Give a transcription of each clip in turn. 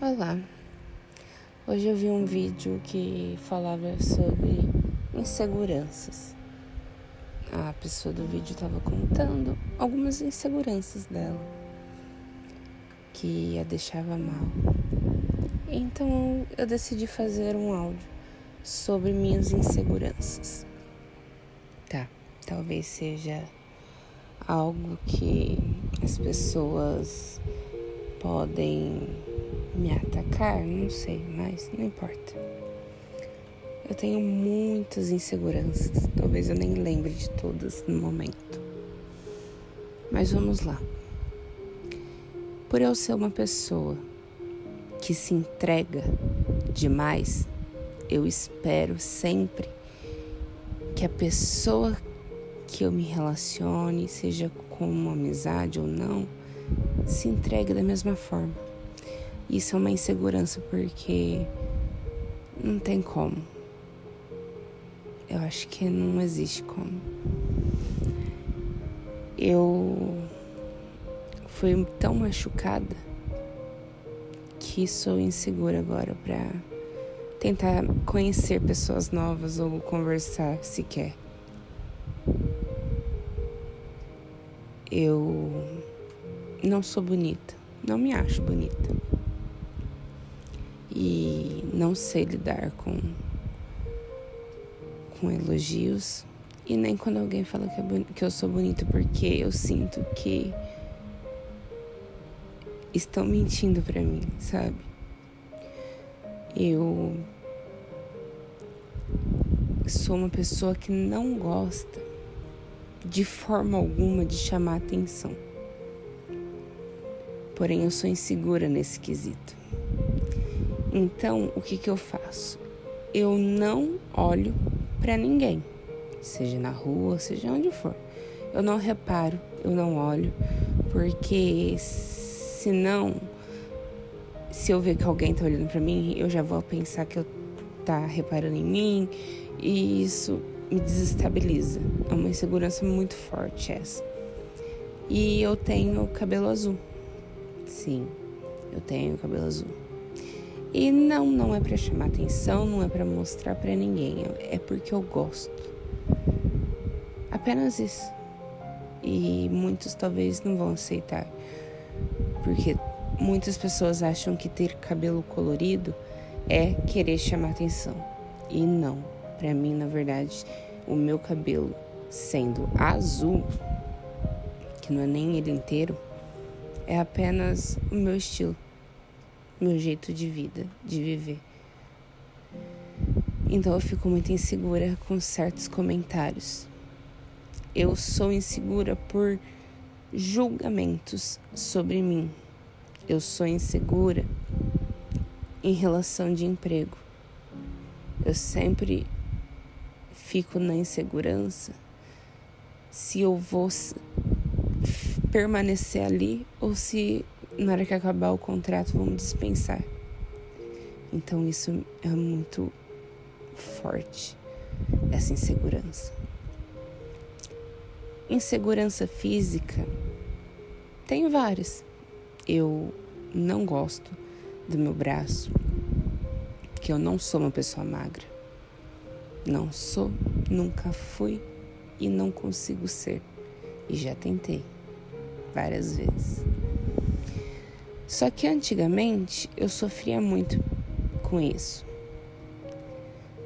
Olá, hoje eu vi um vídeo que falava sobre inseguranças. A pessoa do vídeo estava contando algumas inseguranças dela que a deixava mal. Então eu decidi fazer um áudio sobre minhas inseguranças. Tá, talvez seja algo que as pessoas podem me atacar, não sei, mas não importa. Eu tenho muitas inseguranças, talvez eu nem lembre de todas no momento. Mas vamos lá. Por eu ser uma pessoa que se entrega demais, eu espero sempre que a pessoa que eu me relacione, seja com uma amizade ou não, se entregue da mesma forma. Isso é uma insegurança porque não tem como. Eu acho que não existe como. Eu fui tão machucada que sou insegura agora para tentar conhecer pessoas novas ou conversar sequer. Eu não sou bonita, não me acho bonita e não sei lidar com, com elogios e nem quando alguém fala que, é que eu sou bonita, porque eu sinto que estão mentindo para mim, sabe? Eu sou uma pessoa que não gosta de forma alguma de chamar atenção. Porém, eu sou insegura nesse quesito. Então, o que, que eu faço? Eu não olho para ninguém, seja na rua, seja onde for. Eu não reparo, eu não olho, porque senão, se eu ver que alguém tá olhando para mim, eu já vou pensar que eu tá reparando em mim e isso me desestabiliza. É uma insegurança muito forte essa. E eu tenho cabelo azul. Sim, eu tenho cabelo azul. E não, não é para chamar atenção, não é para mostrar para ninguém, é porque eu gosto. Apenas isso. E muitos talvez não vão aceitar, porque muitas pessoas acham que ter cabelo colorido é querer chamar atenção. E não, para mim, na verdade, o meu cabelo sendo azul, que não é nem ele inteiro, é apenas o meu estilo meu jeito de vida, de viver. Então eu fico muito insegura com certos comentários. Eu sou insegura por julgamentos sobre mim. Eu sou insegura em relação de emprego. Eu sempre fico na insegurança se eu vou permanecer ali ou se na hora que acabar o contrato, vamos dispensar. Então isso é muito forte, essa insegurança. Insegurança física tem várias. Eu não gosto do meu braço, que eu não sou uma pessoa magra. Não sou, nunca fui e não consigo ser. E já tentei várias vezes. Só que antigamente eu sofria muito com isso.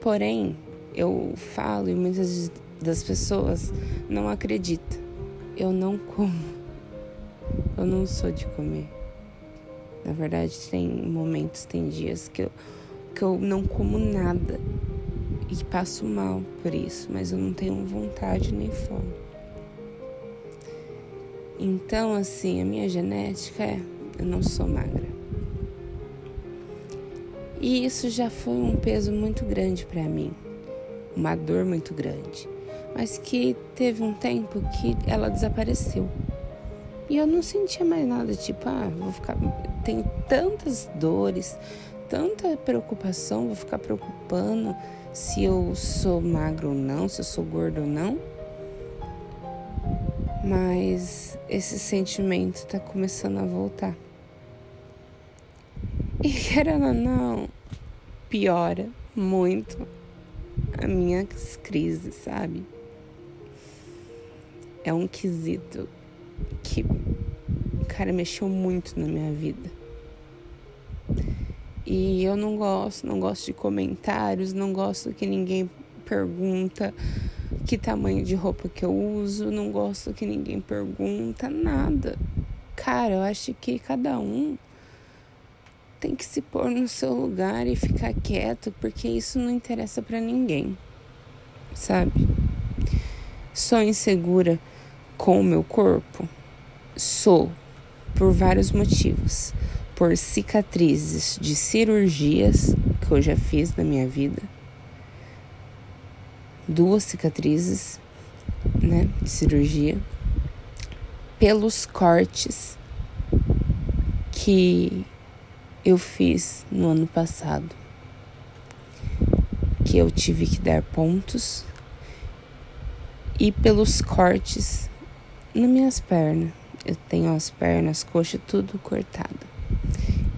Porém, eu falo e muitas das pessoas não acreditam. Eu não como. Eu não sou de comer. Na verdade, tem momentos, tem dias que eu, que eu não como nada e passo mal por isso, mas eu não tenho vontade nem fome. Então, assim, a minha genética é eu não sou magra. E isso já foi um peso muito grande para mim, uma dor muito grande, mas que teve um tempo que ela desapareceu. E eu não sentia mais nada, tipo, ah, vou ficar. Tenho tantas dores, tanta preocupação, vou ficar preocupando se eu sou magro ou não, se eu sou gordo ou não. Mas esse sentimento está começando a voltar. E querendo ou não, piora muito as minhas crises, sabe? É um quesito que, cara, mexeu muito na minha vida. E eu não gosto, não gosto de comentários, não gosto que ninguém pergunta que tamanho de roupa que eu uso, não gosto que ninguém pergunta nada. Cara, eu acho que cada um tem que se pôr no seu lugar e ficar quieto, porque isso não interessa para ninguém. Sabe? Sou insegura com o meu corpo? Sou, por vários motivos. Por cicatrizes de cirurgias que eu já fiz na minha vida duas cicatrizes, né, de cirurgia, pelos cortes que eu fiz no ano passado, que eu tive que dar pontos, e pelos cortes nas minhas pernas. Eu tenho as pernas, coxa, tudo cortada.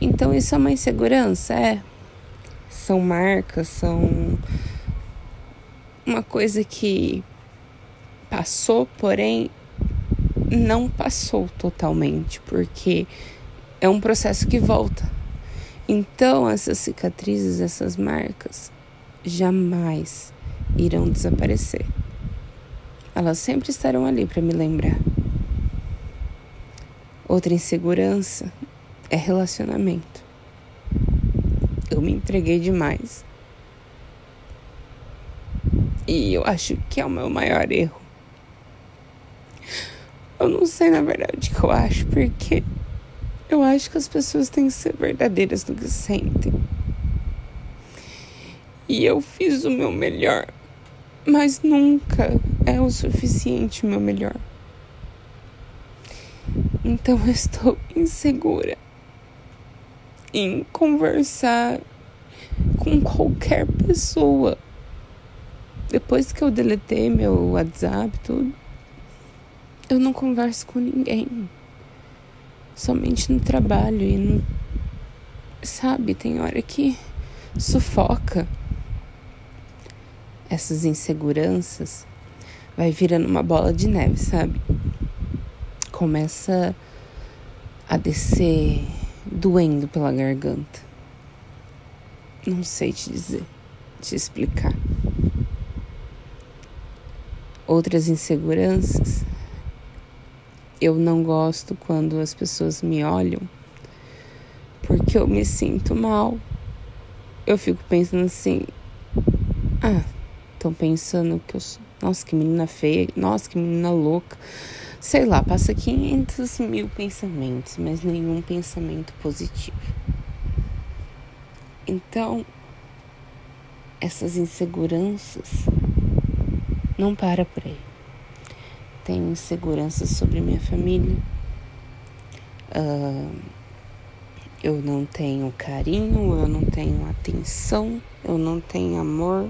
Então isso é uma insegurança, é. São marcas, são uma coisa que passou, porém não passou totalmente, porque é um processo que volta. Então, essas cicatrizes, essas marcas, jamais irão desaparecer. Elas sempre estarão ali para me lembrar. Outra insegurança é relacionamento. Eu me entreguei demais. E eu acho que é o meu maior erro. Eu não sei na verdade o que eu acho, porque eu acho que as pessoas têm que ser verdadeiras no que sentem. E eu fiz o meu melhor, mas nunca é o suficiente o meu melhor. Então eu estou insegura em conversar com qualquer pessoa depois que eu deletei meu WhatsApp, tudo, eu não converso com ninguém. Somente no trabalho e. Sabe, tem hora que sufoca essas inseguranças. Vai virando uma bola de neve, sabe? Começa a descer doendo pela garganta. Não sei te dizer, te explicar outras inseguranças. Eu não gosto quando as pessoas me olham porque eu me sinto mal. Eu fico pensando assim: ah, estão pensando que eu sou. Nossa, que menina feia. Nossa, que menina louca. Sei lá, passa 500 mil pensamentos, mas nenhum pensamento positivo. Então, essas inseguranças não para por aí. Tenho insegurança sobre minha família. Uh, eu não tenho carinho, eu não tenho atenção, eu não tenho amor.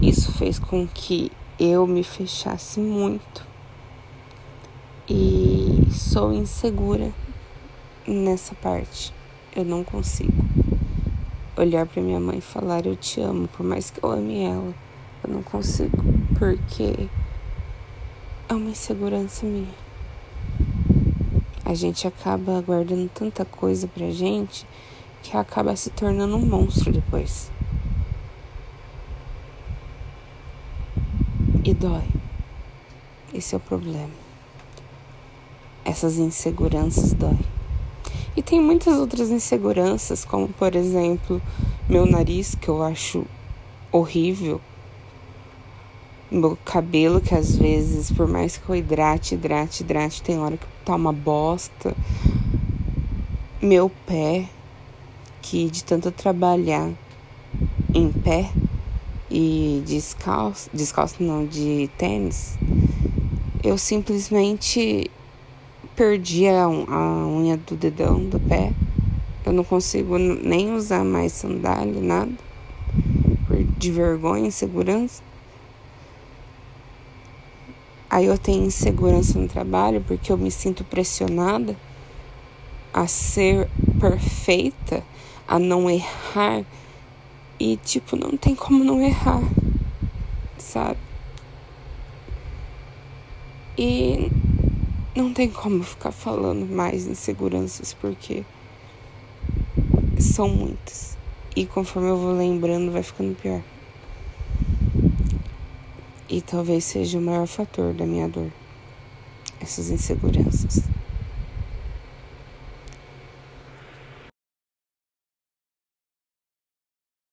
Isso fez com que eu me fechasse muito e sou insegura nessa parte. Eu não consigo olhar para minha mãe e falar eu te amo, por mais que eu ame ela. Eu não consigo, porque é uma insegurança minha. A gente acaba guardando tanta coisa pra gente que acaba se tornando um monstro depois. E dói. Esse é o problema. Essas inseguranças dói. E tem muitas outras inseguranças, como por exemplo, meu nariz, que eu acho horrível meu cabelo, que às vezes, por mais que eu hidrate, hidrate, hidrate, tem hora que tá uma bosta. Meu pé, que de tanto trabalhar em pé e descalço, descalço não, de tênis, eu simplesmente perdi a, a unha do dedão do pé. Eu não consigo nem usar mais sandália, nada, de vergonha, insegurança. Aí eu tenho insegurança no trabalho porque eu me sinto pressionada a ser perfeita, a não errar. E, tipo, não tem como não errar, sabe? E não tem como ficar falando mais inseguranças, porque são muitas. E conforme eu vou lembrando, vai ficando pior. E talvez seja o maior fator da minha dor. Essas inseguranças.